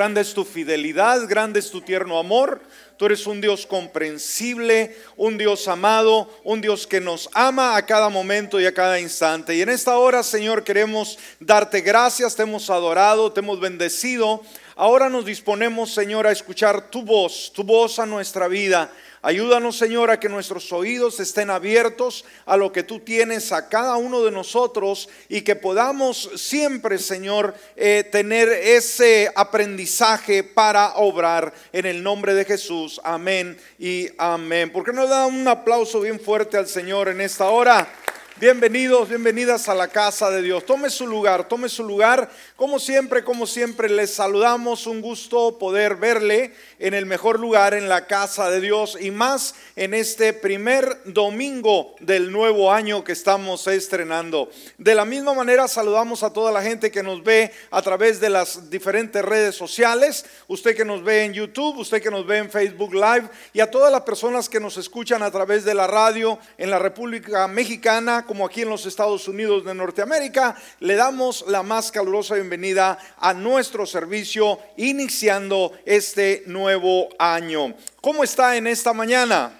Grande es tu fidelidad, grande es tu tierno amor. Tú eres un Dios comprensible, un Dios amado, un Dios que nos ama a cada momento y a cada instante. Y en esta hora, Señor, queremos darte gracias, te hemos adorado, te hemos bendecido. Ahora nos disponemos, Señor, a escuchar tu voz, tu voz a nuestra vida. Ayúdanos, Señor, a que nuestros oídos estén abiertos a lo que tú tienes a cada uno de nosotros y que podamos siempre, Señor, eh, tener ese aprendizaje para obrar en el nombre de Jesús. Amén y amén. ¿Por qué no da un aplauso bien fuerte al Señor en esta hora? Bienvenidos, bienvenidas a la casa de Dios. Tome su lugar, tome su lugar. Como siempre, como siempre, les saludamos. Un gusto poder verle en el mejor lugar, en la casa de Dios y más en este primer domingo del nuevo año que estamos estrenando. De la misma manera, saludamos a toda la gente que nos ve a través de las diferentes redes sociales. Usted que nos ve en YouTube, usted que nos ve en Facebook Live y a todas las personas que nos escuchan a través de la radio en la República Mexicana como aquí en los Estados Unidos de Norteamérica, le damos la más calurosa bienvenida a nuestro servicio iniciando este nuevo año. ¿Cómo está en esta mañana?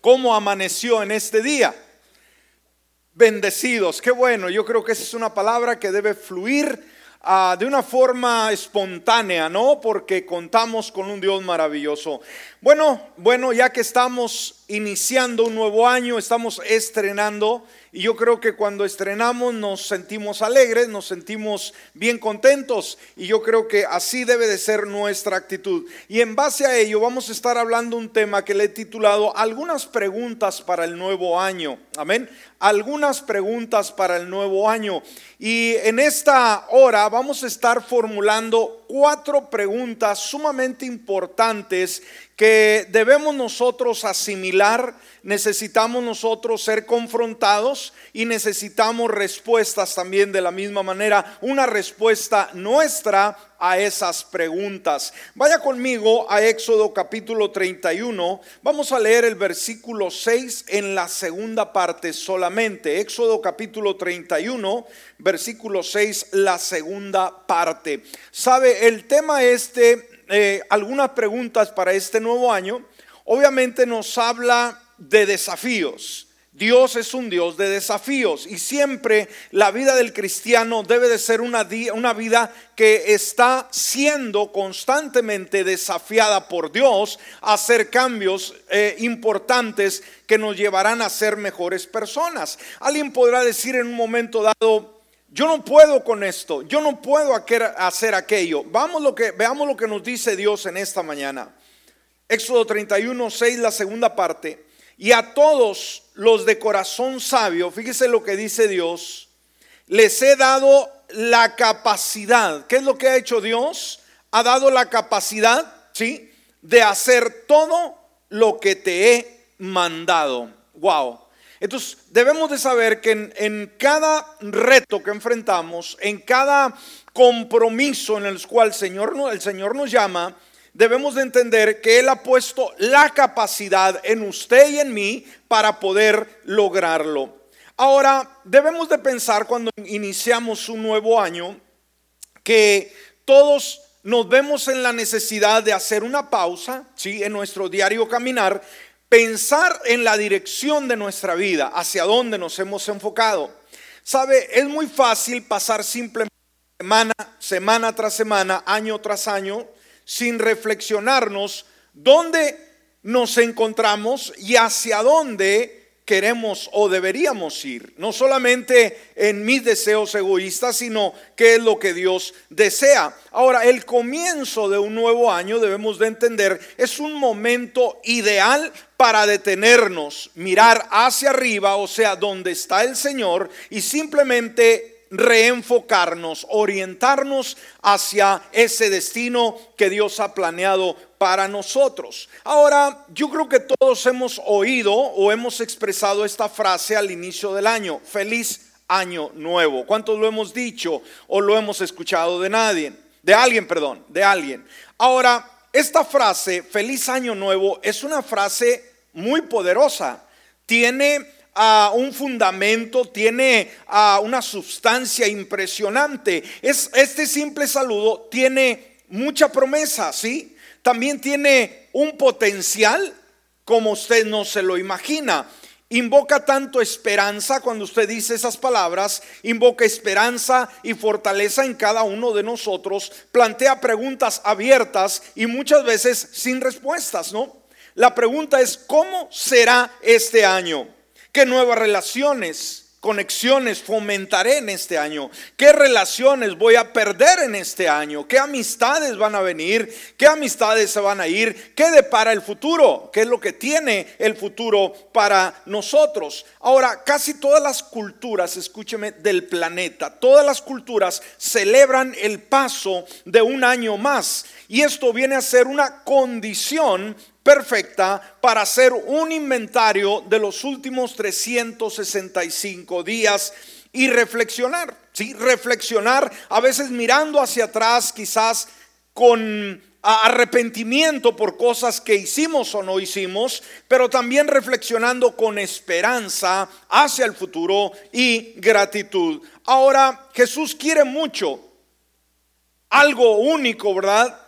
¿Cómo amaneció en este día? Bendecidos, qué bueno, yo creo que esa es una palabra que debe fluir ah, de una forma espontánea, ¿no? Porque contamos con un Dios maravilloso. Bueno, bueno, ya que estamos iniciando un nuevo año, estamos estrenando y yo creo que cuando estrenamos nos sentimos alegres, nos sentimos bien contentos y yo creo que así debe de ser nuestra actitud. Y en base a ello vamos a estar hablando un tema que le he titulado algunas preguntas para el nuevo año. Amén. Algunas preguntas para el nuevo año. Y en esta hora vamos a estar formulando cuatro preguntas sumamente importantes que debemos nosotros asimilar, necesitamos nosotros ser confrontados y necesitamos respuestas también de la misma manera, una respuesta nuestra a esas preguntas. Vaya conmigo a Éxodo capítulo 31, vamos a leer el versículo 6 en la segunda parte solamente. Éxodo capítulo 31, versículo 6, la segunda parte. ¿Sabe? El tema este eh, algunas preguntas para este nuevo año, obviamente nos habla de desafíos. Dios es un Dios de desafíos y siempre la vida del cristiano debe de ser una, una vida que está siendo constantemente desafiada por Dios a hacer cambios eh, importantes que nos llevarán a ser mejores personas. Alguien podrá decir en un momento dado, yo no puedo con esto, yo no puedo hacer aquello. Vamos lo que, veamos lo que nos dice Dios en esta mañana. Éxodo 31, 6, la segunda parte. Y a todos los de corazón sabio, fíjese lo que dice Dios, les he dado la capacidad. ¿Qué es lo que ha hecho Dios? Ha dado la capacidad, ¿sí? De hacer todo lo que te he mandado. Wow. Entonces, debemos de saber que en, cada reto que enfrentamos, en cada compromiso en el cual el Señor, el Señor nos llama, debemos de entender que Él ha puesto la capacidad en usted y en mí para poder lograrlo. Ahora, debemos de pensar cuando iniciamos un nuevo año que todos nos vemos en la necesidad de hacer una pausa, ¿sí? En nuestro diario caminar pensar en la dirección de nuestra vida, hacia dónde nos hemos enfocado. Sabe, es muy fácil pasar simplemente semana, semana tras semana, año tras año, sin reflexionarnos dónde nos encontramos y hacia dónde queremos o deberíamos ir. No solamente en mis deseos egoístas, sino qué es lo que Dios desea. Ahora, el comienzo de un nuevo año, debemos de entender, es un momento ideal para detenernos, mirar hacia arriba, o sea, donde está el Señor, y simplemente reenfocarnos, orientarnos hacia ese destino que Dios ha planeado para nosotros. Ahora, yo creo que todos hemos oído o hemos expresado esta frase al inicio del año, feliz año nuevo. ¿Cuántos lo hemos dicho o lo hemos escuchado de nadie? De alguien, perdón, de alguien. Ahora, esta frase, feliz año nuevo, es una frase muy poderosa. Tiene un fundamento, tiene una sustancia impresionante. Es, este simple saludo tiene mucha promesa, ¿sí? También tiene un potencial como usted no se lo imagina. Invoca tanto esperanza cuando usted dice esas palabras, invoca esperanza y fortaleza en cada uno de nosotros, plantea preguntas abiertas y muchas veces sin respuestas, ¿no? La pregunta es, ¿cómo será este año? ¿Qué nuevas relaciones? conexiones fomentaré en este año? ¿Qué relaciones voy a perder en este año? ¿Qué amistades van a venir? ¿Qué amistades se van a ir? ¿Qué depara el futuro? ¿Qué es lo que tiene el futuro para nosotros? Ahora, casi todas las culturas, escúcheme, del planeta, todas las culturas celebran el paso de un año más. Y esto viene a ser una condición perfecta para hacer un inventario de los últimos 365 días y reflexionar, ¿sí? Reflexionar, a veces mirando hacia atrás, quizás con arrepentimiento por cosas que hicimos o no hicimos, pero también reflexionando con esperanza hacia el futuro y gratitud. Ahora, Jesús quiere mucho, algo único, ¿verdad?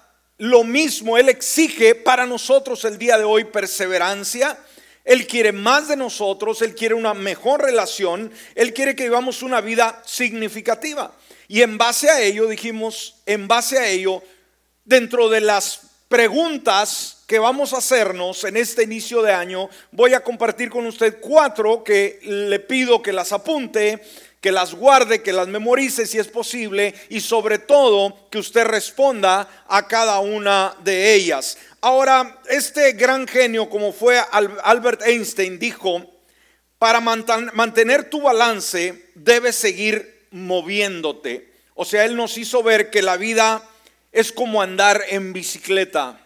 Lo mismo Él exige para nosotros el día de hoy perseverancia. Él quiere más de nosotros, Él quiere una mejor relación, Él quiere que vivamos una vida significativa. Y en base a ello, dijimos, en base a ello, dentro de las preguntas que vamos a hacernos en este inicio de año, voy a compartir con usted cuatro que le pido que las apunte que las guarde, que las memorice si es posible y sobre todo que usted responda a cada una de ellas. Ahora, este gran genio como fue Albert Einstein dijo, para mantener tu balance debes seguir moviéndote. O sea, él nos hizo ver que la vida es como andar en bicicleta.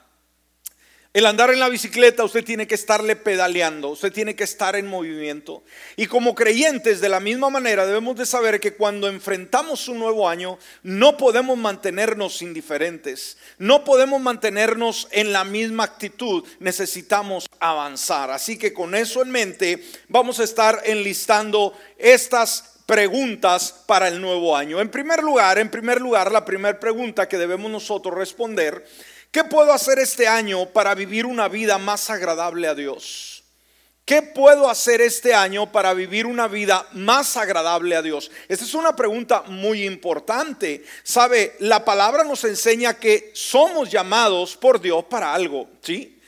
El andar en la bicicleta usted tiene que estarle pedaleando, usted tiene que estar en movimiento. Y como creyentes de la misma manera debemos de saber que cuando enfrentamos un nuevo año no podemos mantenernos indiferentes, no podemos mantenernos en la misma actitud, necesitamos avanzar. Así que con eso en mente vamos a estar enlistando estas preguntas para el nuevo año. En primer lugar, en primer lugar, la primera pregunta que debemos nosotros responder ¿Qué puedo hacer este año para vivir una vida más agradable a Dios? ¿Qué puedo hacer este año para vivir una vida más agradable a Dios? Esta es una pregunta muy importante. Sabe, la palabra nos enseña que somos llamados por Dios para algo, ¿sí?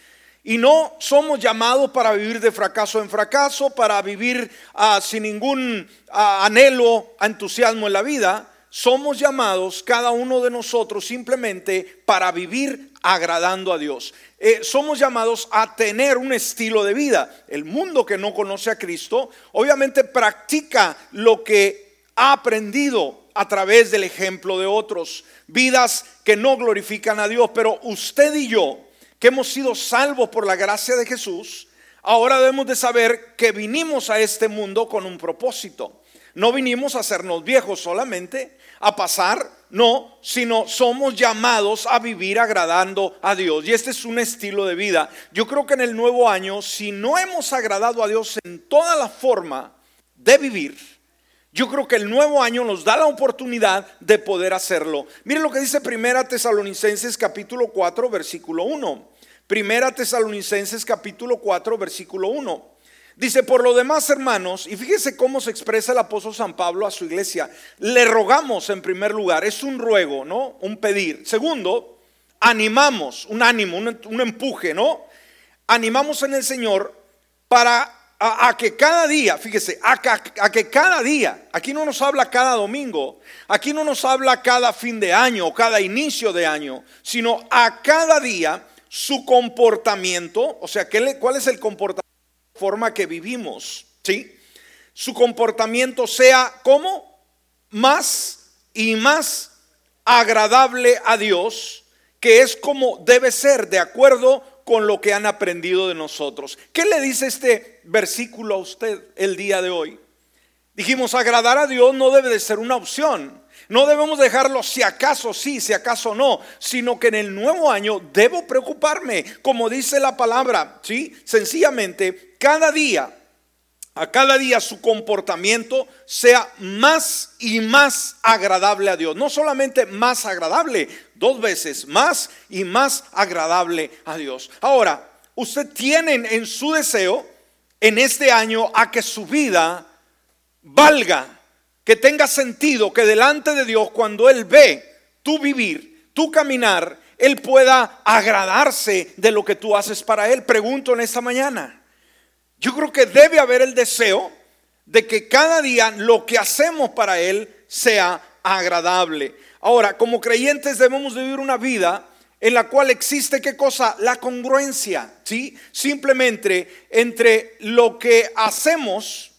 Y no somos llamados para vivir de fracaso en fracaso, para vivir ah, sin ningún ah, anhelo, entusiasmo en la vida. Somos llamados cada uno de nosotros simplemente para vivir agradando a Dios. Eh, somos llamados a tener un estilo de vida. El mundo que no conoce a Cristo obviamente practica lo que ha aprendido a través del ejemplo de otros. Vidas que no glorifican a Dios. Pero usted y yo, que hemos sido salvos por la gracia de Jesús, ahora debemos de saber que vinimos a este mundo con un propósito. No vinimos a hacernos viejos solamente, a pasar, no, sino somos llamados a vivir agradando a Dios. Y este es un estilo de vida. Yo creo que en el nuevo año, si no hemos agradado a Dios en toda la forma de vivir, yo creo que el nuevo año nos da la oportunidad de poder hacerlo. Miren lo que dice Primera Tesalonicenses capítulo 4, versículo 1. Primera Tesalonicenses capítulo 4, versículo 1. Dice, por lo demás, hermanos, y fíjese cómo se expresa el apóstol San Pablo a su iglesia, le rogamos en primer lugar, es un ruego, ¿no? Un pedir. Segundo, animamos, un ánimo, un, empuje, ¿no? Animamos en el Señor para a, que cada día, fíjese, a, a, que cada día, aquí no nos habla cada domingo, aquí no nos habla cada fin de año o cada inicio de año, sino a cada día su comportamiento, o sea, ¿cuál es el comportamiento? Forma que vivimos, ¿sí? Su comportamiento sea como más y más agradable a Dios, que es como debe ser de acuerdo con lo que han aprendido de nosotros. ¿Qué le dice este versículo a usted el día de hoy? Dijimos, agradar a Dios no debe de ser una opción. No debemos dejarlo si acaso sí, si acaso no, sino que en el nuevo año debo preocuparme, como dice la palabra, ¿sí? Sencillamente, cada día, a cada día su comportamiento sea más y más agradable a Dios. No solamente más agradable, dos veces más y más agradable a Dios. Ahora, usted tiene en su deseo en este año a que su vida valga, que tenga sentido, que delante de Dios cuando Él ve tu vivir, tu caminar, Él pueda agradarse de lo que tú haces para Él. Pregunto en esta mañana. Yo creo que debe haber el deseo de que cada día lo que hacemos para Él sea agradable. Ahora, como creyentes debemos vivir una vida en la cual existe qué cosa? La congruencia, ¿sí? Simplemente entre lo que hacemos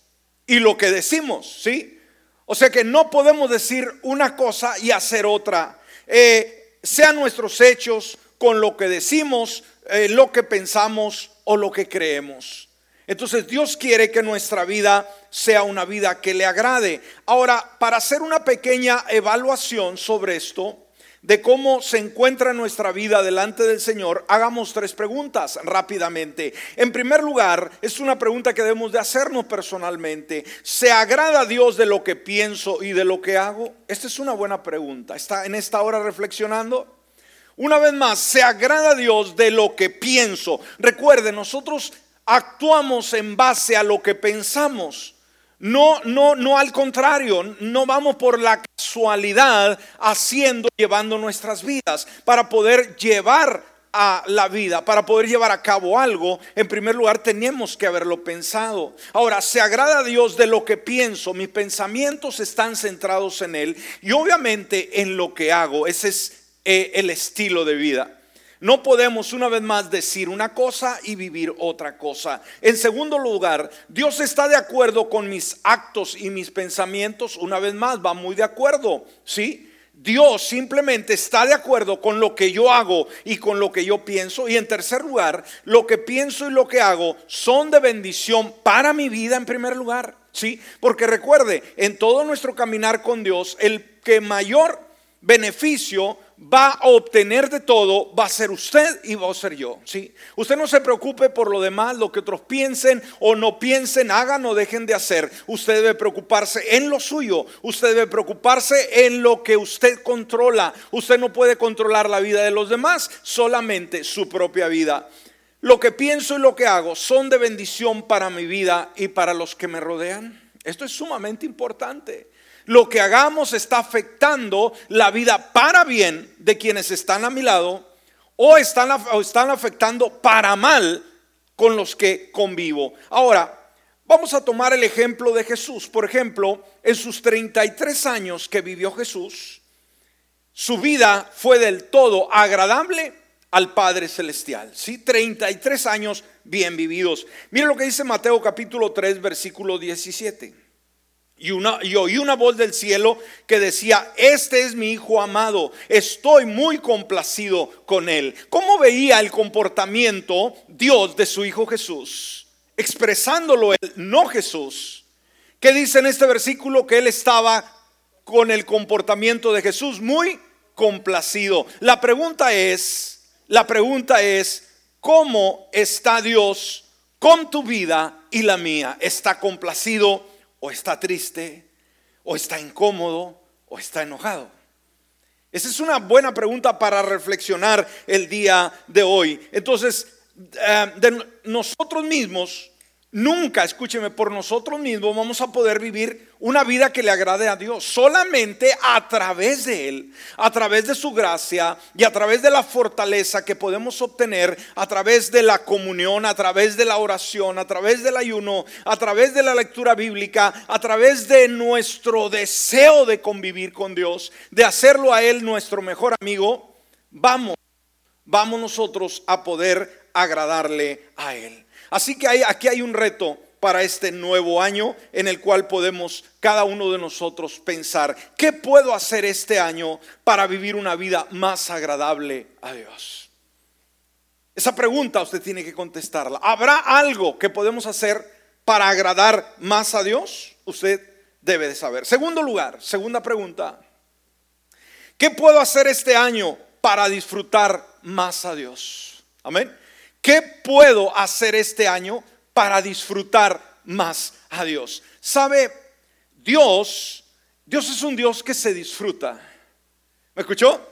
y lo que decimos, ¿sí? O sea que no podemos decir una cosa y hacer otra. Eh, sean nuestros hechos con lo que decimos, eh, lo que pensamos o lo que creemos. Entonces Dios quiere que nuestra vida sea una vida que le agrade. Ahora, para hacer una pequeña evaluación sobre esto, de cómo se encuentra nuestra vida delante del Señor, hagamos tres preguntas rápidamente. En primer lugar, es una pregunta que debemos de hacernos personalmente. ¿Se agrada a Dios de lo que pienso y de lo que hago? Esta es una buena pregunta. ¿Está en esta hora reflexionando? Una vez más, ¿se agrada a Dios de lo que pienso? Recuerde, nosotros actuamos en base a lo que pensamos. No, no, no al contrario, no vamos por la casualidad haciendo, llevando nuestras vidas para poder llevar a la vida, para poder llevar a cabo algo, en primer lugar tenemos que haberlo pensado. Ahora, se agrada a Dios de lo que pienso, mis pensamientos están centrados en Él y obviamente en lo que hago, ese es eh, el estilo de vida. No podemos una vez más decir una cosa y vivir otra cosa. En segundo lugar, Dios está de acuerdo con mis actos y mis pensamientos. Una vez más, va muy de acuerdo. ¿Sí? Dios simplemente está de acuerdo con lo que yo hago y con lo que yo pienso. Y en tercer lugar, lo que pienso y lo que hago son de bendición para mi vida en primer lugar. ¿Sí? Porque recuerde, en todo nuestro caminar con Dios, el que mayor beneficio va a obtener de todo, va a ser usted y va a ser yo. ¿sí? Usted no se preocupe por lo demás, lo que otros piensen o no piensen, hagan o dejen de hacer. Usted debe preocuparse en lo suyo, usted debe preocuparse en lo que usted controla. Usted no puede controlar la vida de los demás, solamente su propia vida. Lo que pienso y lo que hago son de bendición para mi vida y para los que me rodean. Esto es sumamente importante lo que hagamos está afectando la vida para bien de quienes están a mi lado o están, están afectando para mal con los que convivo. Ahora, vamos a tomar el ejemplo de Jesús. Por ejemplo, en sus 33 años que vivió Jesús, su vida fue del todo agradable al Padre Celestial. ¿sí? 33 años bien vividos. Miren lo que dice Mateo capítulo 3, versículo 17. Y, una, oí una voz del cielo que decía, este es mi hijo amado, estoy muy complacido con él. ¿Cómo veía el comportamiento Dios de su hijo Jesús? Expresándolo él, no Jesús. ¿Qué dice en este versículo? Que él estaba con el comportamiento de Jesús muy complacido. La pregunta es, la pregunta es, ¿cómo está Dios con tu vida y la mía? ¿Está complacido? O está triste, o está incómodo, o está enojado. Esa es una buena pregunta para reflexionar el día de hoy. Entonces, eh, de nosotros mismos Nunca, escúcheme, por nosotros mismos vamos a poder vivir una vida que le agrade a Dios. Solamente a través de Él, a través de su gracia y a través de la fortaleza que podemos obtener, a través de la comunión, a través de la oración, a través del ayuno, a través de la lectura bíblica, a través de nuestro deseo de convivir con Dios, de hacerlo a Él nuestro mejor amigo, vamos, vamos nosotros a poder agradarle a Él. Así que aquí hay un reto para este nuevo año en el cual podemos cada uno de nosotros pensar, ¿qué puedo hacer este año para vivir una vida más agradable a Dios? Esa pregunta usted tiene que contestarla. ¿Habrá algo que podemos hacer para agradar más a Dios? Usted debe de saber. Segundo lugar, segunda pregunta. ¿Qué puedo hacer este año para disfrutar más a Dios? Amén. ¿Qué puedo hacer este año para disfrutar más a Dios? ¿Sabe? Dios, Dios es un Dios que se disfruta. ¿Me escuchó?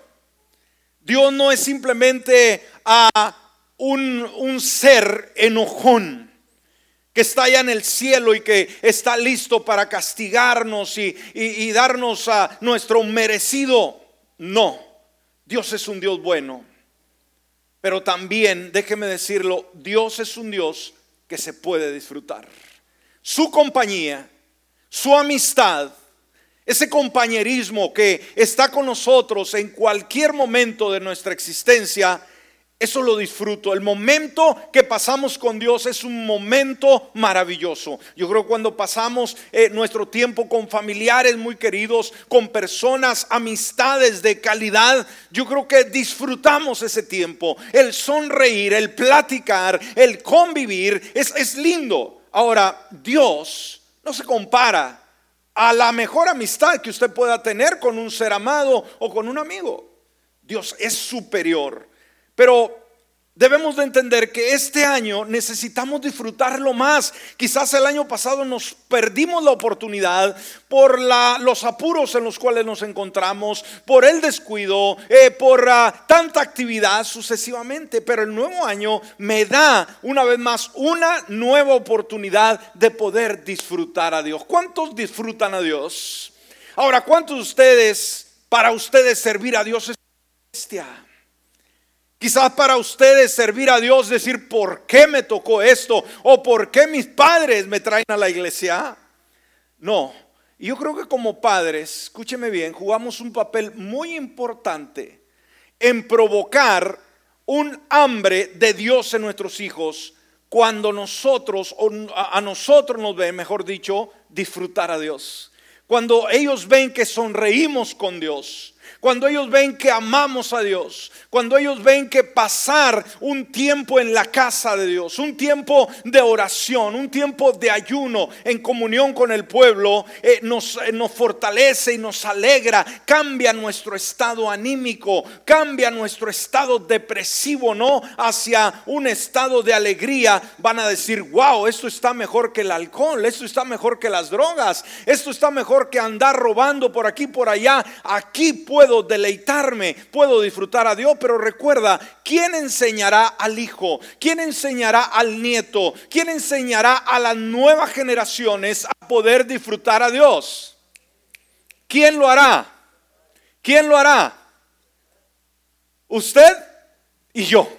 Dios no es simplemente a un, ser enojón que está allá en el cielo y que está listo para castigarnos y darnos a nuestro merecido. No, Dios es un Dios bueno. Pero también, déjeme decirlo, Dios es un Dios que se puede disfrutar. Su compañía, su amistad, ese compañerismo que está con nosotros en cualquier momento de nuestra existencia, eso lo disfruto. El momento que pasamos con Dios es un momento maravilloso. Yo creo cuando pasamos eh, nuestro tiempo con familiares muy queridos, con personas, amistades de calidad, yo creo que disfrutamos ese tiempo. El sonreír, el platicar, el convivir, es, es lindo. Ahora, Dios no se compara a la mejor amistad que usted pueda tener con un ser amado o con un amigo. Dios es superior. Pero debemos de entender que este año necesitamos disfrutarlo más. Quizás el año pasado nos perdimos la oportunidad por los apuros en los cuales nos encontramos, por el descuido, eh, por ah, tanta actividad sucesivamente. Pero el nuevo año me da una vez más una nueva oportunidad de poder disfrutar a Dios. ¿Cuántos disfrutan a Dios? Ahora, ¿cuántos de ustedes, para ustedes servir a Dios es bestia? Quizás para ustedes servir a Dios, decir, ¿por qué me tocó esto? ¿O por qué mis padres me traen a la iglesia? No, yo creo que como padres, escúcheme bien, jugamos un papel muy importante en provocar un hambre de Dios en nuestros hijos cuando nosotros, o a nosotros nos ven, mejor dicho, disfrutar a Dios. Cuando ellos ven que sonreímos con Dios, cuando ellos ven que amamos a Dios, cuando ellos ven que pasar un tiempo en la casa de Dios, un tiempo de oración, un tiempo de ayuno en comunión con el pueblo, eh, nos, eh, nos fortalece y nos alegra, cambia nuestro estado anímico, cambia nuestro estado depresivo, ¿no? Hacia un estado de alegría, van a decir, wow, esto está mejor que el alcohol, esto está mejor que las drogas, esto está mejor que andar robando por aquí, por allá, aquí puedo deleitarme, puedo disfrutar a Dios, pero recuerda, ¿quién enseñará al hijo? ¿Quién enseñará al nieto? ¿Quién enseñará a las nuevas generaciones a poder disfrutar a Dios? ¿Quién lo hará? ¿Quién lo hará? Usted y yo.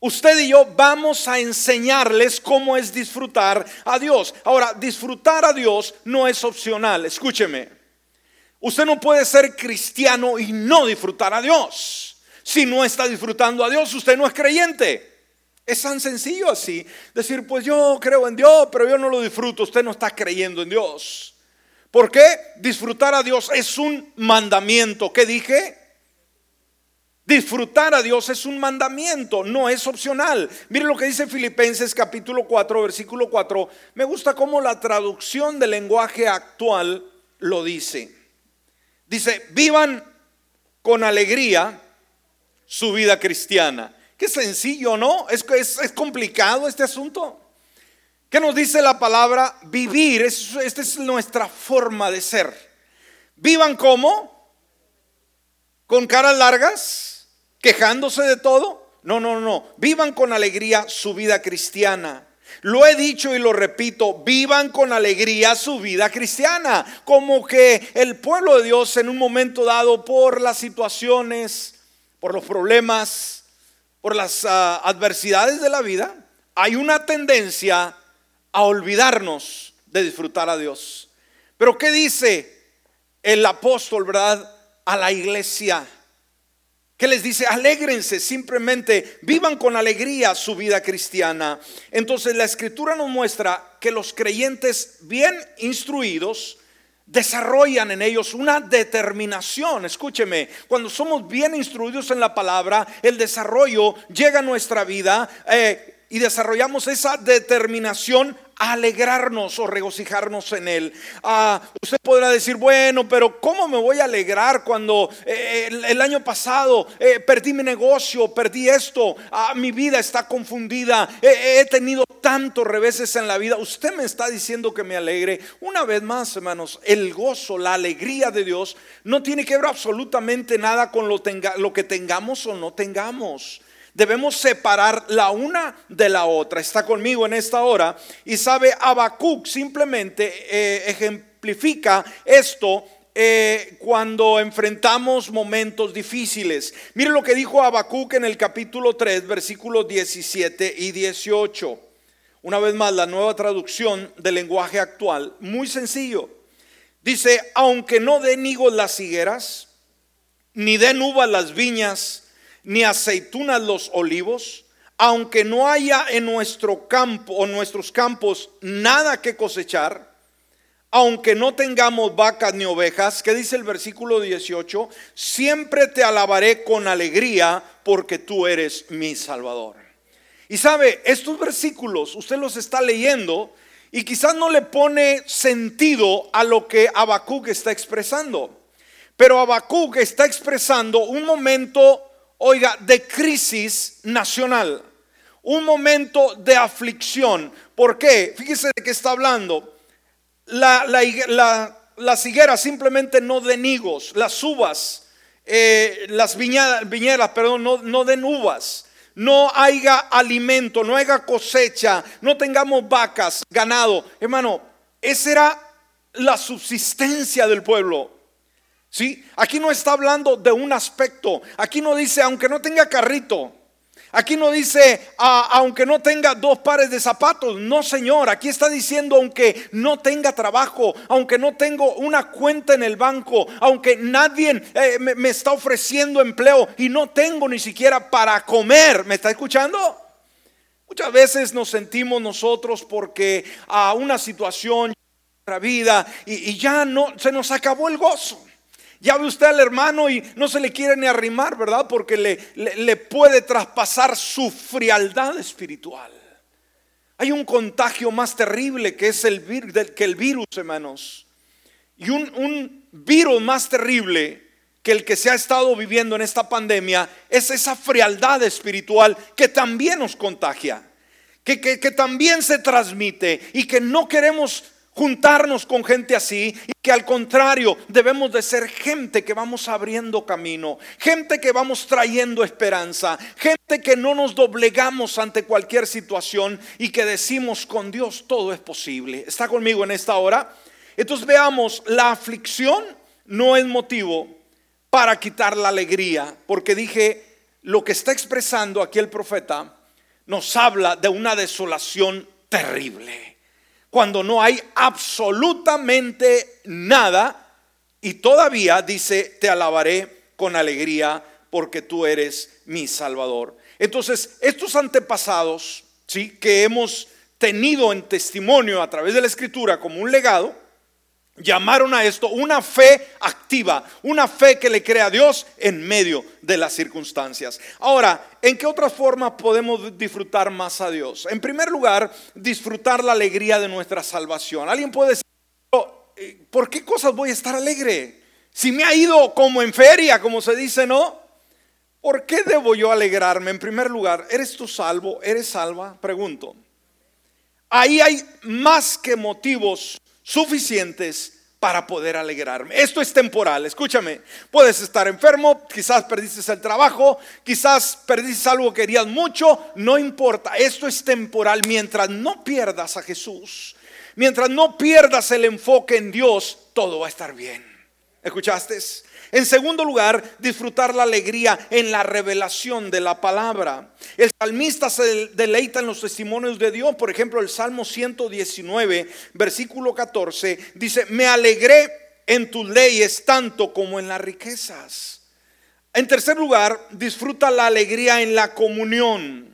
Usted y yo vamos a enseñarles cómo es disfrutar a Dios. Ahora, disfrutar a Dios no es opcional. Escúcheme. Usted no puede ser cristiano y no disfrutar a Dios. Si no está disfrutando a Dios, usted no es creyente. Es tan sencillo así. Decir, pues yo creo en Dios, pero yo no lo disfruto. Usted no está creyendo en Dios. ¿Por qué? Disfrutar a Dios es un mandamiento. ¿Qué dije? Disfrutar a Dios es un mandamiento, no es opcional. Mire lo que dice Filipenses capítulo 4, versículo 4. Me gusta cómo la traducción del lenguaje actual lo dice. Dice, vivan con alegría su vida cristiana. Qué sencillo, ¿no? Es, es, complicado este asunto. ¿Qué nos dice la palabra vivir? esta es nuestra forma de ser. Vivan como? Con caras largas, quejándose de todo. No, no, no. Vivan con alegría su vida cristiana. Lo he dicho y lo repito, vivan con alegría su vida cristiana, como que el pueblo de Dios en un momento dado por las situaciones, por los problemas, por las ah, adversidades de la vida, hay una tendencia a olvidarnos de disfrutar a Dios. Pero ¿qué dice el apóstol, verdad, a la iglesia? Que les dice, alégrense, simplemente vivan con alegría su vida cristiana. Entonces la escritura nos muestra que los creyentes bien instruidos desarrollan en ellos una determinación. Escúcheme, cuando somos bien instruidos en la palabra, el desarrollo llega a nuestra vida eh, y desarrollamos esa determinación alegrarnos o regocijarnos en Él. Ah, usted podrá decir, bueno, pero ¿cómo me voy a alegrar cuando eh, el, año pasado eh, perdí mi negocio, perdí esto, ah, mi vida está confundida, he tenido tantos reveses en la vida? Usted me está diciendo que me alegre. Una vez más, hermanos, el gozo, la alegría de Dios no tiene que ver absolutamente nada con lo, lo que tengamos o no tengamos. Debemos separar la una de la otra. Está conmigo en esta hora y sabe, Habacuc simplemente eh, ejemplifica esto eh, cuando enfrentamos momentos difíciles. Mire lo que dijo Habacuc en el capítulo 3, versículos 17 y 18. Una vez más, la nueva traducción del lenguaje actual, muy sencillo. Dice, aunque no den higos las higueras, ni den uvas las viñas, ni aceitunas los olivos, aunque no haya en nuestro campo o nuestros campos nada que cosechar, aunque no tengamos vacas ni ovejas, que dice el versículo 18, siempre te alabaré con alegría porque tú eres mi Salvador. Y sabe, estos versículos usted los está leyendo y quizás no le pone sentido a lo que Habacuc está expresando. Pero Habacuc está expresando un momento oiga, de crisis nacional, un momento de aflicción. ¿Por qué? Fíjese de qué está hablando. La, las higueras simplemente no den higos, las uvas, eh, las viñeras, perdón, no, no den uvas no haya alimento, no haya cosecha, no tengamos vacas, ganado. Hermano, esa era la subsistencia del pueblo. ¿Sí? Aquí no está hablando de un aspecto. Aquí no dice, aunque no tenga carrito. Aquí no dice, ah, aunque no tenga dos pares de zapatos. No, Señor. Aquí está diciendo, aunque no tenga trabajo, aunque no tengo una cuenta en el banco, aunque nadie eh, me, está ofreciendo empleo y no tengo ni siquiera para comer. ¿Me está escuchando? Muchas veces nos sentimos nosotros porque a una situación, nuestra vida, y, y ya no, se nos acabó el gozo. Ya ve usted al hermano y no se le quiere ni arrimar, ¿verdad? Porque le, le, puede traspasar su frialdad espiritual. Hay un contagio más terrible que es el, que el virus, hermanos. Y un, un virus más terrible que el que se ha estado viviendo en esta pandemia es esa frialdad espiritual que también nos contagia, que, que, que, también se transmite y que no queremos juntarnos con gente así y que al contrario debemos de ser gente que vamos abriendo camino, gente que vamos trayendo esperanza, gente que no nos doblegamos ante cualquier situación y que decimos con Dios todo es posible. ¿Está conmigo en esta hora? Entonces veamos, la aflicción no es motivo para quitar la alegría, porque dije, lo que está expresando aquí el profeta nos habla de una desolación terrible cuando no hay absolutamente nada y todavía dice, te alabaré con alegría porque tú eres mi Salvador. Entonces, estos antepasados, ¿sí? que hemos tenido en testimonio a través de la escritura como un legado, llamaron a esto una fe activa, una fe que le crea a Dios en medio de las circunstancias. Ahora, ¿en qué otra forma podemos disfrutar más a Dios? En primer lugar, disfrutar la alegría de nuestra salvación. Alguien puede decir, eh, ¿por qué cosas voy a estar alegre? Si me ha ido como en feria, como se dice, ¿no? ¿Por qué debo yo alegrarme? En primer lugar, ¿eres tú salvo? ¿Eres salva? Pregunto. Ahí hay más que motivos suficientes para poder alegrarme. Esto es temporal, escúchame. Puedes estar enfermo, quizás perdiste el trabajo, quizás perdiste algo que querías mucho, no importa. Esto es temporal mientras no pierdas a Jesús. Mientras no pierdas el enfoque en Dios, todo va a estar bien. ¿Escuchaste? En segundo lugar, disfrutar la alegría en la revelación de la palabra. El salmista se deleita en los testimonios de Dios. Por ejemplo, el Salmo 119, versículo 14, dice, me alegré en tus leyes tanto como en las riquezas. En tercer lugar, disfruta la alegría en la comunión.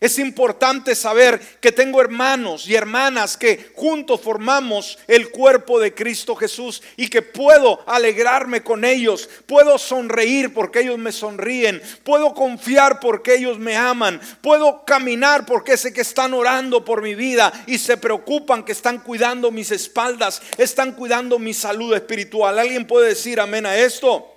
Es importante saber que tengo hermanos y hermanas que juntos formamos el cuerpo de Cristo Jesús y que puedo alegrarme con ellos, puedo sonreír porque ellos me sonríen, puedo confiar porque ellos me aman, puedo caminar porque sé que están orando por mi vida y se preocupan que están cuidando mis espaldas, están cuidando mi salud espiritual. ¿Alguien puede decir amén a esto?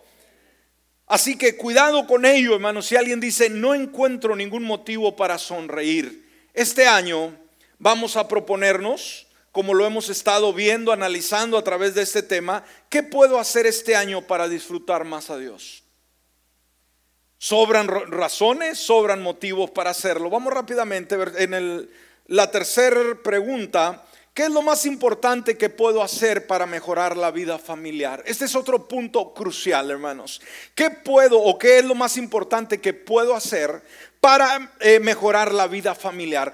Así que cuidado con ello, hermanos. Si alguien dice, no encuentro ningún motivo para sonreír, este año vamos a proponernos, como lo hemos estado viendo, analizando a través de este tema, ¿qué puedo hacer este año para disfrutar más a Dios? Sobran razones, sobran motivos para hacerlo. Vamos rápidamente en la tercera pregunta ¿Qué es lo más importante que puedo hacer para mejorar la vida familiar? Este es otro punto crucial, hermanos. ¿Qué puedo o qué es lo más importante que puedo hacer para eh, mejorar la vida familiar?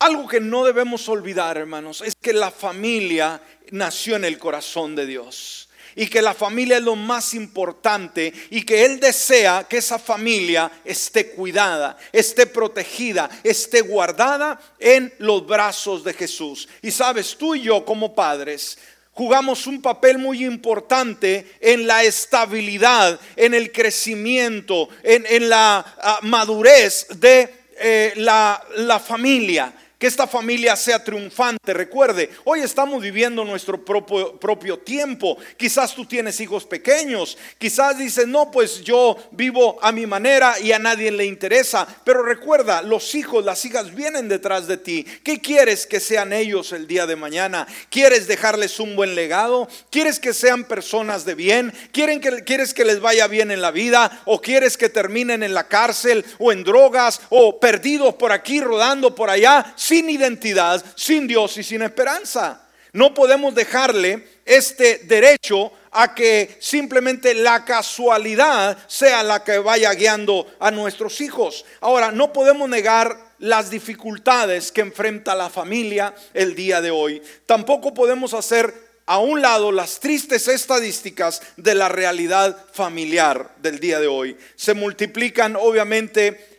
Algo que no debemos olvidar, hermanos, es que la familia nació en el corazón de Dios y que la familia es lo más importante y que Él desea que esa familia esté cuidada, esté protegida, esté guardada en los brazos de Jesús. Y sabes, tú y yo como padres jugamos un papel muy importante en la estabilidad, en el crecimiento, en, la ah, madurez de eh, la, la familia que esta familia sea triunfante. Recuerde, hoy estamos viviendo nuestro propio, tiempo. Quizás tú tienes hijos pequeños, quizás dices, no, pues yo vivo a mi manera y a nadie le interesa. Pero recuerda, los hijos, las hijas vienen detrás de ti. ¿Qué quieres que sean ellos el día de mañana? ¿Quieres dejarles un buen legado? ¿Quieres que sean personas de bien? ¿Quieren que, ¿Quieres que les vaya bien en la vida? ¿O quieres que terminen en la cárcel o en drogas o perdidos por aquí, rodando por allá? Sin identidad, sin Dios y sin esperanza. No podemos dejarle este derecho a que simplemente la casualidad sea la que vaya guiando a nuestros hijos. Ahora, no podemos negar las dificultades que enfrenta la familia el día de hoy. Tampoco podemos hacer a un lado las tristes estadísticas de la realidad familiar del día de hoy. Se multiplican obviamente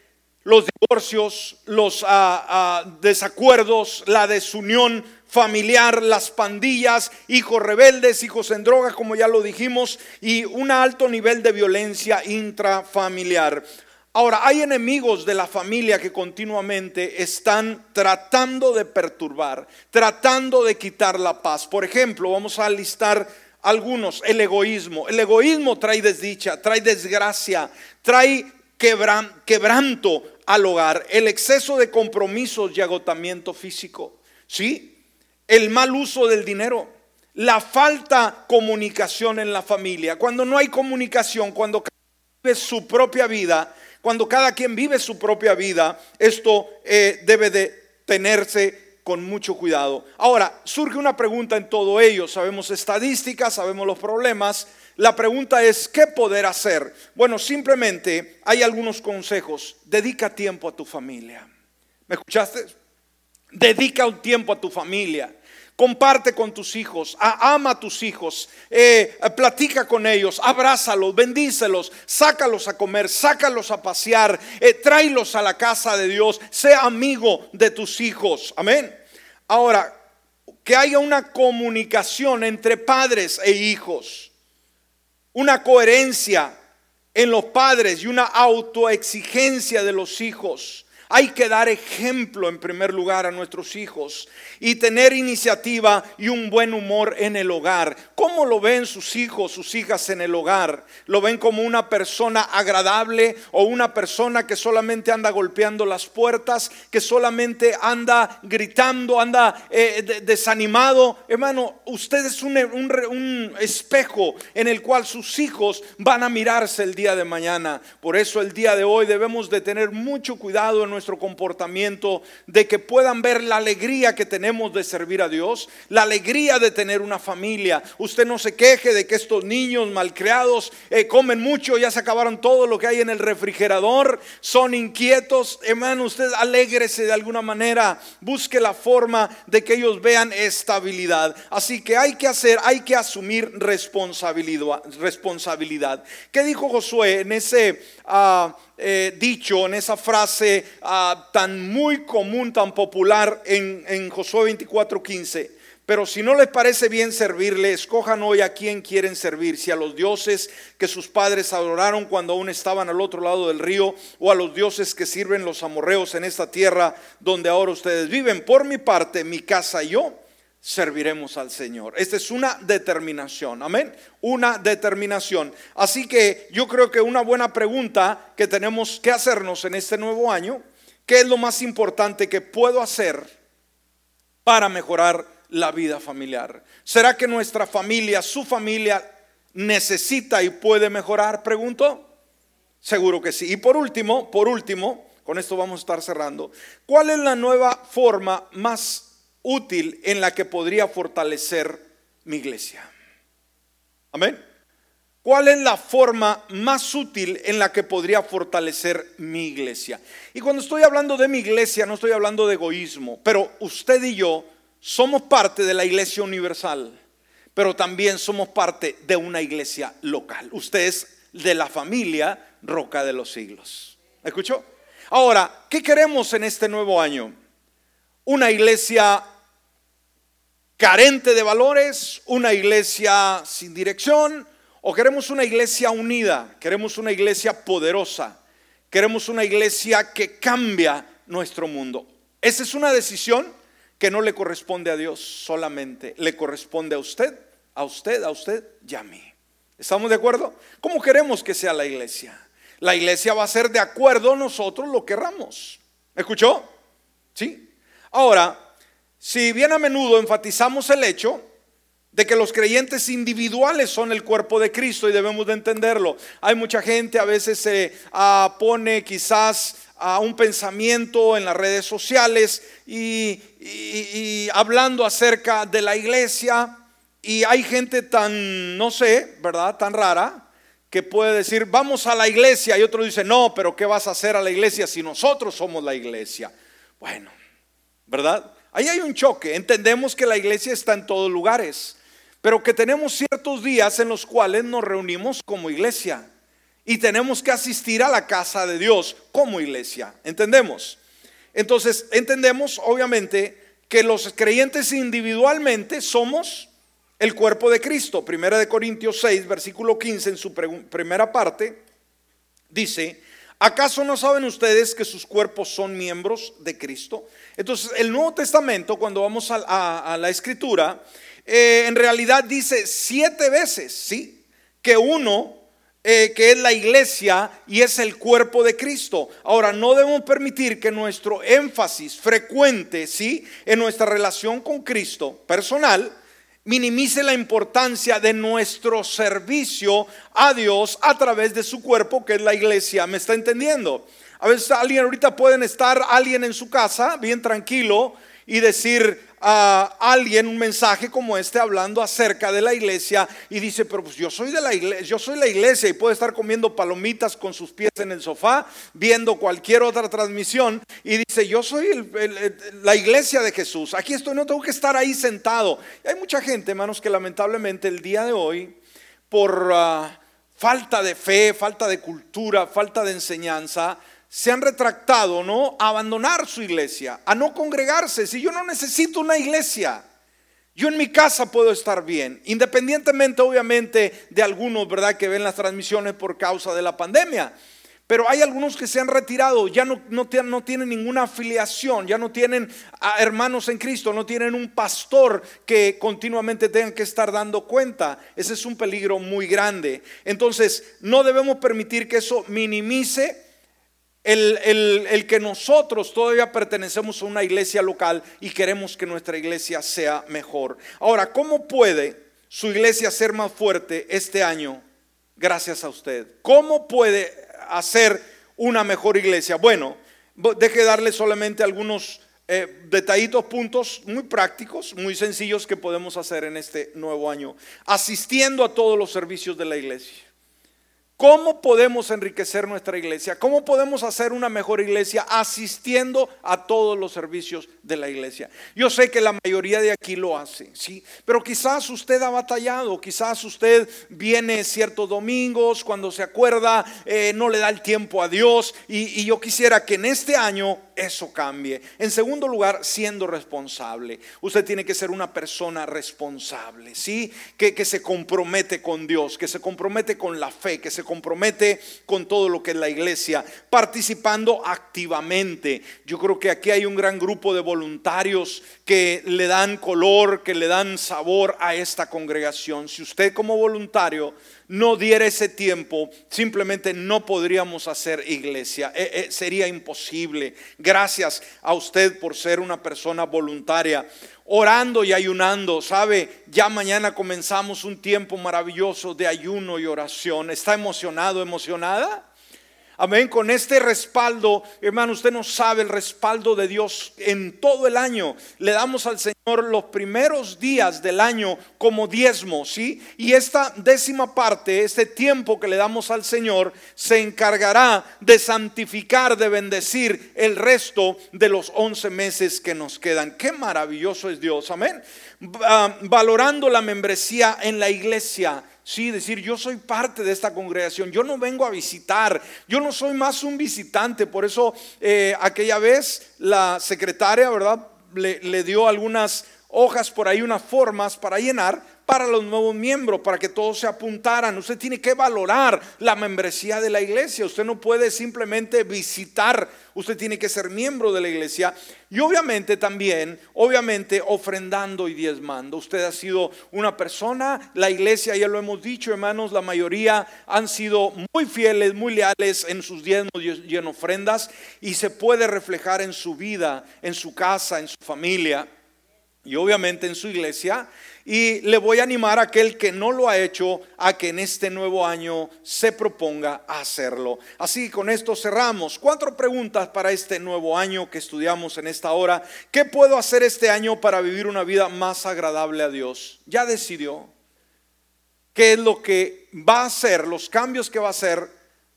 los divorcios, los ah, ah, desacuerdos, la desunión familiar, las pandillas, hijos rebeldes, hijos en droga, como ya lo dijimos, y un alto nivel de violencia intrafamiliar. Ahora, hay enemigos de la familia que continuamente están tratando de perturbar, tratando de quitar la paz. Por ejemplo, vamos a listar algunos, el egoísmo. El egoísmo trae desdicha, trae desgracia, trae quebranto al hogar, el exceso de compromisos y agotamiento físico, ¿sí? El mal uso del dinero, la falta comunicación en la familia. Cuando no hay comunicación, cuando cada quien vive su propia vida, cuando cada quien vive su propia vida, esto eh, debe de tenerse con mucho cuidado. Ahora, surge una pregunta en todo ello. Sabemos estadísticas, sabemos los problemas, la pregunta es, ¿qué poder hacer? Bueno, simplemente hay algunos consejos. Dedica tiempo a tu familia. ¿Me escuchaste? Dedica un tiempo a tu familia. Comparte con tus hijos, ama a tus hijos, eh, platica con ellos, abrázalos, bendícelos, sácalos a comer, sácalos a pasear, eh, tráelos a la casa de Dios, sea amigo de tus hijos. Amén. Ahora, que haya una comunicación entre padres e hijos una coherencia en los padres y una autoexigencia de los hijos. Hay que dar ejemplo en primer lugar a nuestros hijos y tener iniciativa y un buen humor en el hogar. ¿Cómo lo ven sus hijos, sus hijas en el hogar? ¿Lo ven como una persona agradable o una persona que solamente anda golpeando las puertas, que solamente anda gritando, anda eh, desanimado? Hermano, usted es un, un espejo en el cual sus hijos van a mirarse el día de mañana. Por eso el día de hoy debemos de tener mucho cuidado en nuestro comportamiento, de que puedan ver la alegría que tenemos de servir a Dios, la alegría de tener una familia. Usted no se queje de que estos niños malcriados eh, comen mucho, ya se acabaron todo lo que hay en el refrigerador, son inquietos. Hermano, usted alégrese de alguna manera, busque la forma de que ellos vean estabilidad. Así que hay que hacer, hay que asumir responsabilidad. responsabilidad. ¿Qué dijo Josué en ese... Ah, eh, dicho, en esa frase ah, tan muy común, tan popular en, en Josué 24:15. Pero si no les parece bien servirle, escojan hoy a quién quieren servir, si a los dioses que sus padres adoraron cuando aún estaban al otro lado del río, o a los dioses que sirven los amorreos en esta tierra donde ahora ustedes viven. Por mi parte, mi casa y yo serviremos al Señor. Esta es una determinación, amén, una determinación. Así que yo creo que una buena pregunta que tenemos que hacernos en este nuevo año, ¿qué es lo más importante que puedo hacer para mejorar la vida familiar? ¿Será que nuestra familia, su familia, necesita y puede mejorar? Pregunto. Seguro que sí. Y por último, por último, con esto vamos a estar cerrando, ¿cuál es la nueva forma más útil en la que podría fortalecer mi iglesia. Amén. ¿Cuál es la forma más útil en la que podría fortalecer mi iglesia? Y cuando estoy hablando de mi iglesia, no estoy hablando de egoísmo, pero usted y yo somos parte de la iglesia universal, pero también somos parte de una iglesia local. Usted es de la familia Roca de los Siglos. ¿Escuchó? Ahora, ¿qué queremos en este nuevo año? Una iglesia carente de valores, una iglesia sin dirección, o queremos una iglesia unida, queremos una iglesia poderosa, queremos una iglesia que cambia nuestro mundo. Esa es una decisión que no le corresponde a Dios solamente, le corresponde a usted, a usted, a usted y a mí. ¿Estamos de acuerdo? ¿Cómo queremos que sea la iglesia? La iglesia va a ser de acuerdo nosotros lo querramos. ¿Me escuchó? ¿Sí? Ahora, si bien a menudo enfatizamos el hecho de que los creyentes individuales son el cuerpo de Cristo y debemos de entenderlo. Hay mucha gente a veces se ah, pone quizás a un pensamiento en las redes sociales y, hablando acerca de la iglesia y hay gente tan, no sé, ¿verdad? Tan rara que puede decir, vamos a la iglesia y otro dice, no, pero ¿qué vas a hacer a la iglesia si nosotros somos la iglesia? Bueno, ¿verdad? Ahí hay un choque. Entendemos que la iglesia está en todos lugares, pero que tenemos ciertos días en los cuales nos reunimos como iglesia y tenemos que asistir a la casa de Dios como iglesia. ¿Entendemos? Entonces, entendemos obviamente que los creyentes individualmente somos el cuerpo de Cristo. Primera de Corintios 6, versículo 15 en su primera parte dice, ¿Acaso no saben ustedes que sus cuerpos son miembros de Cristo? Entonces, el Nuevo Testamento, cuando vamos a, la escritura, eh, en realidad dice siete veces, ¿sí? Que uno, eh, que es la iglesia y es el cuerpo de Cristo. Ahora, no debemos permitir que nuestro énfasis frecuente, ¿sí? En nuestra relación con Cristo personal, minimice la importancia de nuestro servicio a Dios a través de su cuerpo, que es la iglesia. ¿Me está entendiendo? A veces alguien ahorita pueden estar alguien en su casa bien tranquilo y decir a alguien un mensaje como este hablando acerca de la iglesia y dice, pero pues yo soy de la iglesia, yo soy la iglesia y puede estar comiendo palomitas con sus pies en el sofá, viendo cualquier otra transmisión y dice, yo soy la iglesia de Jesús, aquí estoy, no tengo que estar ahí sentado. Y hay mucha gente, hermanos, que lamentablemente el día de hoy, por ah, falta de fe, falta de cultura, falta de enseñanza, se han retractado, ¿no? A abandonar su iglesia, a no congregarse. Si yo no necesito una iglesia, yo en mi casa puedo estar bien, independientemente obviamente de algunos, ¿verdad? Que ven las transmisiones por causa de la pandemia. Pero hay algunos que se han retirado, ya no, no, no tienen ninguna afiliación, ya no tienen hermanos en Cristo, no tienen un pastor que continuamente tengan que estar dando cuenta. Ese es un peligro muy grande. Entonces, no debemos permitir que eso minimice el, que nosotros todavía pertenecemos a una iglesia local y queremos que nuestra iglesia sea mejor. Ahora, ¿cómo puede su iglesia ser más fuerte este año gracias a usted? ¿Cómo puede hacer una mejor iglesia? Bueno, deje darle solamente algunos eh, detallitos, puntos muy prácticos, muy sencillos que podemos hacer en este nuevo año, asistiendo a todos los servicios de la iglesia ¿Cómo podemos enriquecer nuestra iglesia? ¿Cómo podemos hacer una mejor iglesia asistiendo a todos los servicios de la iglesia? Yo sé que la mayoría de aquí lo hace, ¿sí? Pero quizás usted ha batallado, quizás usted viene ciertos domingos, cuando se acuerda, eh, no le da el tiempo a Dios y, y yo quisiera que en este año eso cambie. En segundo lugar, siendo responsable. Usted tiene que ser una persona responsable, ¿sí? Que, que se compromete con Dios, que se compromete con la fe, que se compromete con todo lo que es la iglesia, participando activamente. Yo creo que aquí hay un gran grupo de voluntarios que le dan color, que le dan sabor a esta congregación. Si usted como voluntario no diera ese tiempo, simplemente no podríamos hacer iglesia. Eh, eh, sería imposible. Gracias a usted por ser una persona voluntaria orando y ayunando. Sabe, ya mañana comenzamos un tiempo maravilloso de ayuno y oración. ¿Está emocionado, emocionada? Amén. Con este respaldo, hermano, usted no sabe el respaldo de Dios en todo el año. Le damos al Señor los primeros días del año como diezmo, ¿sí? Y esta décima parte, este tiempo que le damos al Señor, se encargará de santificar, de bendecir el resto de los once meses que nos quedan. Qué maravilloso es Dios, amén. Valorando la membresía en la iglesia Sí, decir, yo soy parte de esta congregación, yo no vengo a visitar, yo no soy más un visitante. Por eso eh, aquella vez la secretaria, ¿verdad? Le, le dio algunas hojas por ahí, unas formas para llenar para los nuevos miembros, para que todos se apuntaran. Usted tiene que valorar la membresía de la iglesia. Usted no puede simplemente visitar, usted tiene que ser miembro de la iglesia. Y obviamente también, obviamente ofrendando y diezmando. Usted ha sido una persona, la iglesia, ya lo hemos dicho hermanos, la mayoría han sido muy fieles, muy leales en sus diezmos y en ofrendas y se puede reflejar en su vida, en su casa, en su familia y obviamente en su iglesia. Y le voy a animar a aquel que no lo ha hecho a que en este nuevo año se proponga hacerlo. Así con esto cerramos. Cuatro preguntas para este nuevo año que estudiamos en esta hora. ¿Qué puedo hacer este año para vivir una vida más agradable a Dios? ¿Ya decidió? ¿Qué es lo que va a hacer, los cambios que va a hacer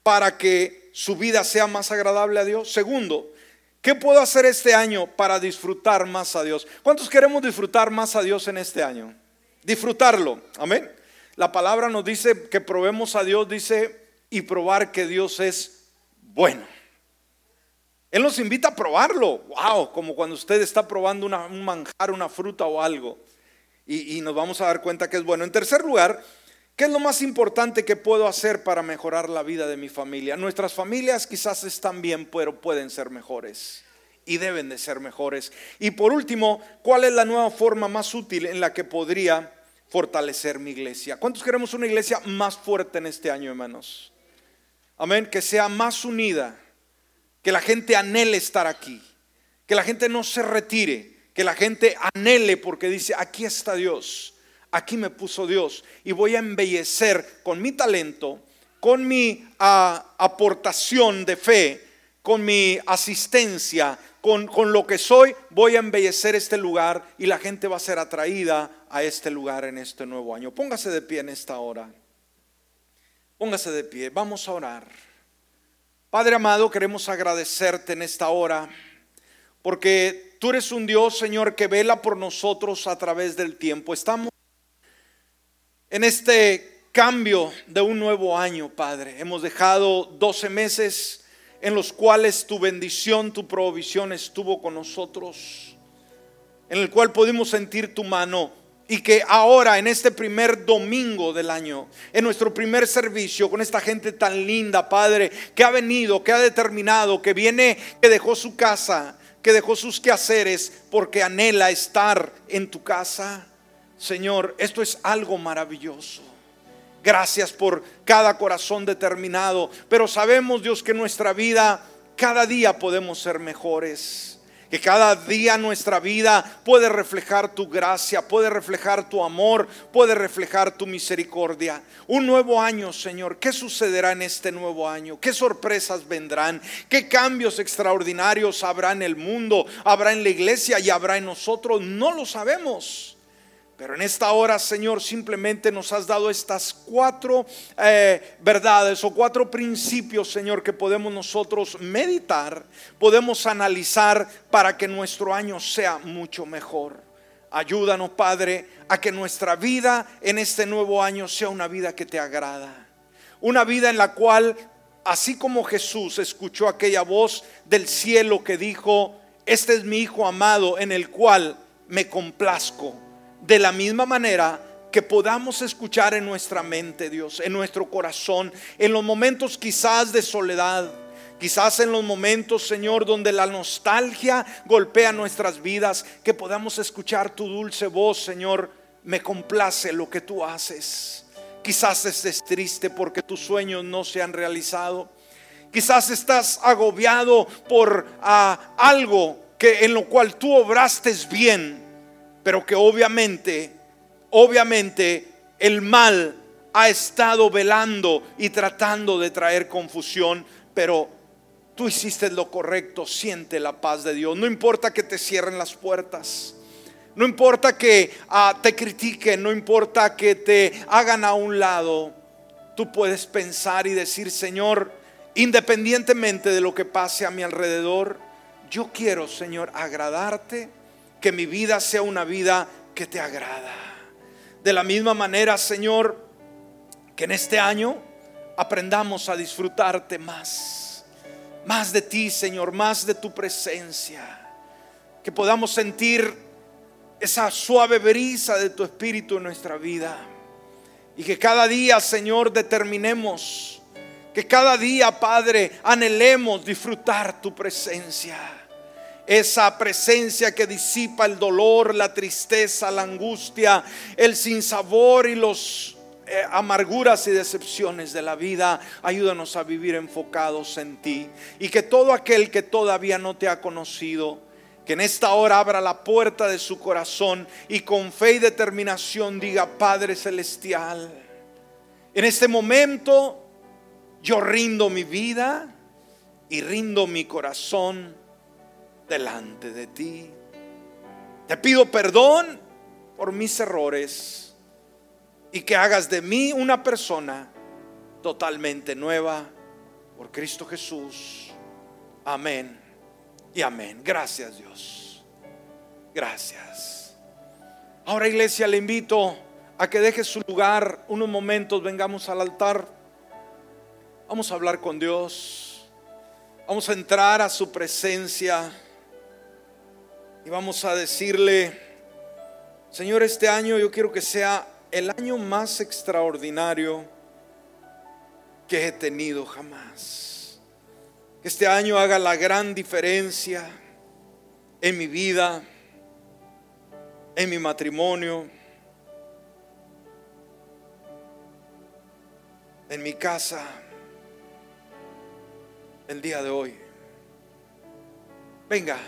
para que su vida sea más agradable a Dios? Segundo, ¿Qué puedo hacer este año para disfrutar más a Dios? ¿Cuántos queremos disfrutar más a Dios en este año? Disfrutarlo. Amén. La palabra nos dice que probemos a Dios, dice, y probar que Dios es bueno. Él nos invita a probarlo. Wow, como cuando usted está probando un manjar, una fruta o algo. Y, y nos vamos a dar cuenta que es bueno. En tercer lugar, ¿Qué es lo más importante que puedo hacer para mejorar la vida de mi familia? Nuestras familias quizás están bien, pero pueden ser mejores y deben de ser mejores. Y por último, ¿cuál es la nueva forma más útil en la que podría fortalecer mi iglesia? ¿Cuántos queremos una iglesia más fuerte en este año, hermanos? Amén, que sea más unida, que la gente anhele estar aquí, que la gente no se retire, que la gente anhele porque dice, aquí está Dios aquí me puso Dios y voy a embellecer con mi talento, con mi ah, aportación de fe, con mi asistencia, con, con, lo que soy, voy a embellecer este lugar y la gente va a ser atraída a este lugar en este nuevo año. Póngase de pie en esta hora. Póngase de pie, vamos a orar. Padre amado, queremos agradecerte en esta hora porque tú eres un Dios, Señor, que vela por nosotros a través del tiempo. Estamos en este cambio de un nuevo año, Padre. Hemos dejado 12 meses en los cuales tu bendición, tu provisión estuvo con nosotros, en el cual pudimos sentir tu mano y que ahora en este primer domingo del año, en nuestro primer servicio con esta gente tan linda, Padre, que ha venido, que ha determinado, que viene, que dejó su casa, que dejó sus quehaceres porque anhela estar en tu casa. Señor, esto es algo maravilloso. Gracias por cada corazón determinado. Pero sabemos, Dios, que nuestra vida, cada día podemos ser mejores. Que cada día nuestra vida puede reflejar tu gracia, puede reflejar tu amor, puede reflejar tu misericordia. Un nuevo año, Señor. ¿Qué sucederá en este nuevo año? ¿Qué sorpresas vendrán? ¿Qué cambios extraordinarios habrá en el mundo? ¿Habrá en la iglesia y habrá en nosotros? No lo sabemos. Pero en esta hora, Señor, simplemente nos has dado estas cuatro eh, verdades o cuatro principios, Señor, que podemos nosotros meditar, podemos analizar para que nuestro año sea mucho mejor. Ayúdanos, Padre, a que nuestra vida en este nuevo año sea una vida que te agrada. Una vida en la cual, así como Jesús escuchó aquella voz del cielo que dijo, este es mi Hijo amado en el cual me complazco de la misma manera que podamos escuchar en nuestra mente, Dios, en nuestro corazón, en los momentos quizás de soledad, quizás en los momentos, Señor, donde la nostalgia golpea nuestras vidas, que podamos escuchar tu dulce voz, Señor, me complace lo que tú haces. Quizás estés triste porque tus sueños no se han realizado. Quizás estás agobiado por ah, algo que en lo cual tú obraste bien pero que obviamente, obviamente el mal ha estado velando y tratando de traer confusión, pero tú hiciste lo correcto, siente la paz de Dios. No importa que te cierren las puertas. No importa que ah, te critiquen, no importa que te hagan a un lado, tú puedes pensar y decir, Señor, independientemente de lo que pase a mi alrededor, yo quiero, Señor, agradarte que mi vida sea una vida que te agrada. De la misma manera, Señor, que en este año aprendamos a disfrutarte más, más de ti, Señor, más de tu presencia. Que podamos sentir esa suave brisa de tu espíritu en nuestra vida. Y que cada día, Señor, determinemos, que cada día, Padre, anhelemos disfrutar tu presencia esa presencia que disipa el dolor, la tristeza, la angustia, el sinsabor y los eh, amarguras y decepciones de la vida. Ayúdanos a vivir enfocados en ti. Y que todo aquel que todavía no te ha conocido, que en esta hora abra la puerta de su corazón y con fe y determinación diga, Padre Celestial, en este momento yo rindo mi vida y rindo mi corazón delante de ti. Te pido perdón por mis errores y que hagas de mí una persona totalmente nueva por Cristo Jesús. Amén y amén. Gracias Dios. Gracias. Ahora iglesia le invito a que deje su lugar unos momentos, vengamos al altar. Vamos a hablar con Dios. Vamos a entrar a su presencia. Y vamos a decirle, Señor, este año yo quiero que sea el año más extraordinario que he tenido jamás. Que este año haga la gran diferencia en mi vida, en mi matrimonio, en mi casa, el día de hoy. Venga.